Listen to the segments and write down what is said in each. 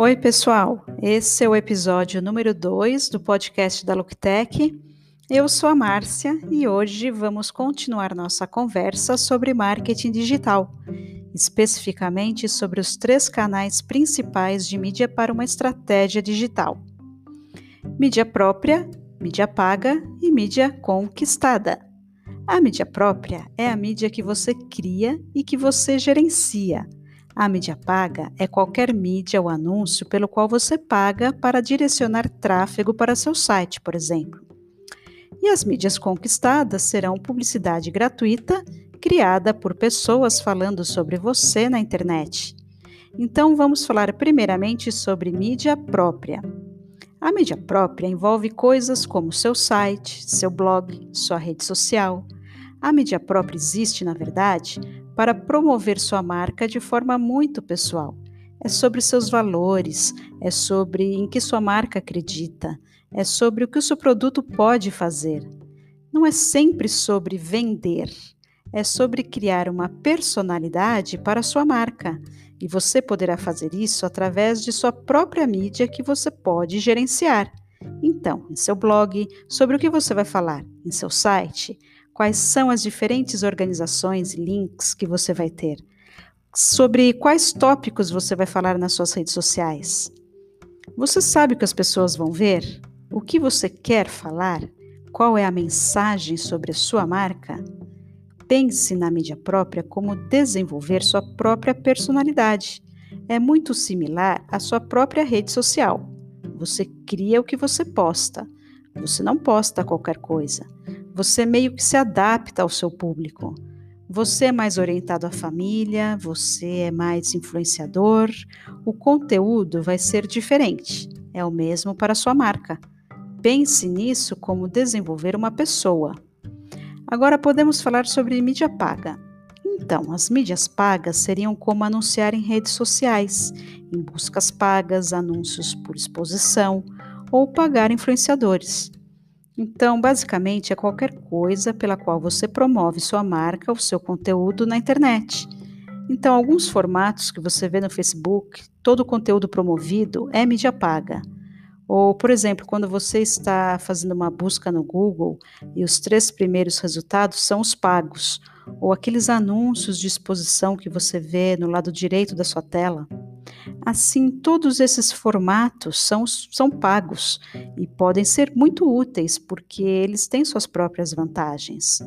Oi, pessoal. Esse é o episódio número 2 do podcast da Looktech. Eu sou a Márcia e hoje vamos continuar nossa conversa sobre marketing digital, especificamente sobre os três canais principais de mídia para uma estratégia digital: mídia própria, mídia paga e mídia conquistada. A mídia própria é a mídia que você cria e que você gerencia a mídia paga é qualquer mídia ou anúncio pelo qual você paga para direcionar tráfego para seu site, por exemplo. E as mídias conquistadas serão publicidade gratuita criada por pessoas falando sobre você na internet. Então vamos falar primeiramente sobre mídia própria. A mídia própria envolve coisas como seu site, seu blog, sua rede social. A mídia própria existe, na verdade, para promover sua marca de forma muito pessoal. É sobre seus valores, é sobre em que sua marca acredita, é sobre o que o seu produto pode fazer. Não é sempre sobre vender, é sobre criar uma personalidade para sua marca. E você poderá fazer isso através de sua própria mídia que você pode gerenciar. Então, em seu blog, sobre o que você vai falar, em seu site, quais são as diferentes organizações e links que você vai ter, sobre quais tópicos você vai falar nas suas redes sociais. Você sabe o que as pessoas vão ver? O que você quer falar? Qual é a mensagem sobre a sua marca? Pense na mídia própria como desenvolver sua própria personalidade. É muito similar à sua própria rede social. Você cria o que você posta. Você não posta qualquer coisa. Você meio que se adapta ao seu público. Você é mais orientado à família, você é mais influenciador. O conteúdo vai ser diferente. É o mesmo para sua marca. Pense nisso como desenvolver uma pessoa. Agora podemos falar sobre mídia paga. Então, as mídias pagas seriam como anunciar em redes sociais, em buscas pagas, anúncios por exposição ou pagar influenciadores. Então, basicamente, é qualquer coisa pela qual você promove sua marca ou seu conteúdo na internet. Então, alguns formatos que você vê no Facebook, todo o conteúdo promovido é mídia paga. Ou, por exemplo, quando você está fazendo uma busca no Google e os três primeiros resultados são os pagos, ou aqueles anúncios de exposição que você vê no lado direito da sua tela. Assim, todos esses formatos são, são pagos e podem ser muito úteis porque eles têm suas próprias vantagens.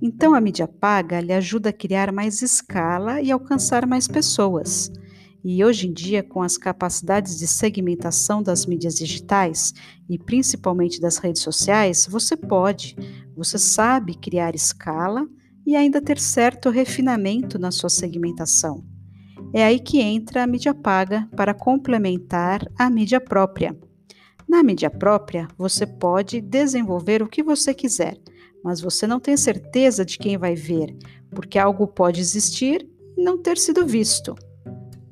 Então, a mídia paga lhe ajuda a criar mais escala e alcançar mais pessoas. E hoje em dia, com as capacidades de segmentação das mídias digitais e principalmente das redes sociais, você pode, você sabe criar escala e ainda ter certo refinamento na sua segmentação. É aí que entra a mídia paga para complementar a mídia própria. Na mídia própria, você pode desenvolver o que você quiser, mas você não tem certeza de quem vai ver, porque algo pode existir e não ter sido visto.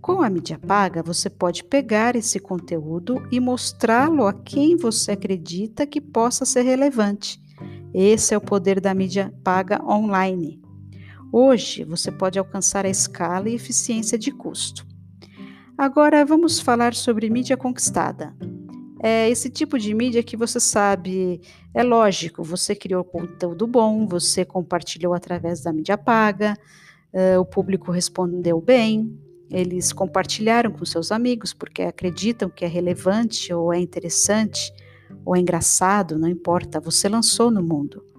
Com a mídia paga, você pode pegar esse conteúdo e mostrá-lo a quem você acredita que possa ser relevante. Esse é o poder da mídia paga online. Hoje você pode alcançar a escala e eficiência de custo. Agora vamos falar sobre mídia conquistada. É esse tipo de mídia que você sabe, é lógico, você criou conteúdo bom, você compartilhou através da mídia paga, uh, o público respondeu bem, eles compartilharam com seus amigos porque acreditam que é relevante ou é interessante ou é engraçado, não importa, você lançou no mundo.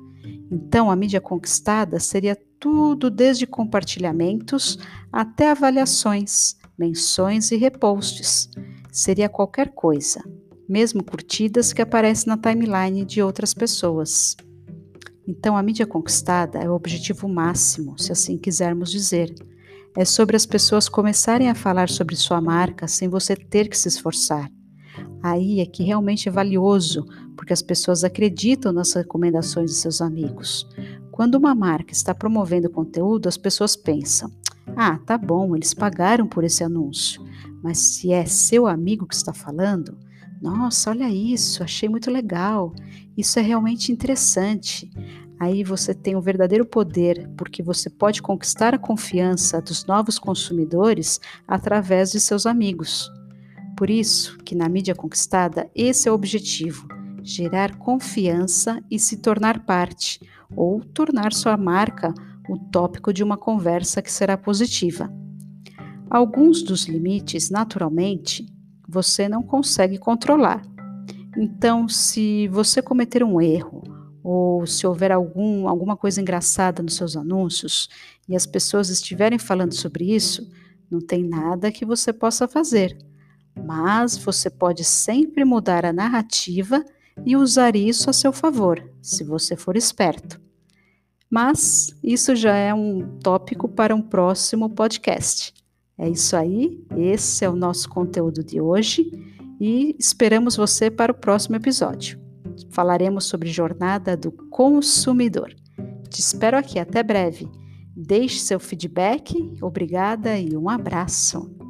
Então, a mídia conquistada seria tudo desde compartilhamentos até avaliações, menções e reposts. Seria qualquer coisa, mesmo curtidas que aparecem na timeline de outras pessoas. Então, a mídia conquistada é o objetivo máximo, se assim quisermos dizer. É sobre as pessoas começarem a falar sobre sua marca sem você ter que se esforçar. Aí é que realmente é valioso, porque as pessoas acreditam nas recomendações de seus amigos. Quando uma marca está promovendo conteúdo, as pessoas pensam: ah, tá bom, eles pagaram por esse anúncio. Mas se é seu amigo que está falando, nossa, olha isso, achei muito legal. Isso é realmente interessante. Aí você tem um verdadeiro poder, porque você pode conquistar a confiança dos novos consumidores através de seus amigos. Por isso que na mídia conquistada esse é o objetivo: gerar confiança e se tornar parte, ou tornar sua marca o tópico de uma conversa que será positiva. Alguns dos limites, naturalmente, você não consegue controlar. Então, se você cometer um erro ou se houver algum, alguma coisa engraçada nos seus anúncios e as pessoas estiverem falando sobre isso, não tem nada que você possa fazer. Mas você pode sempre mudar a narrativa e usar isso a seu favor, se você for esperto. Mas isso já é um tópico para um próximo podcast. É isso aí, esse é o nosso conteúdo de hoje e esperamos você para o próximo episódio. Falaremos sobre jornada do consumidor. Te espero aqui, até breve. Deixe seu feedback, obrigada e um abraço.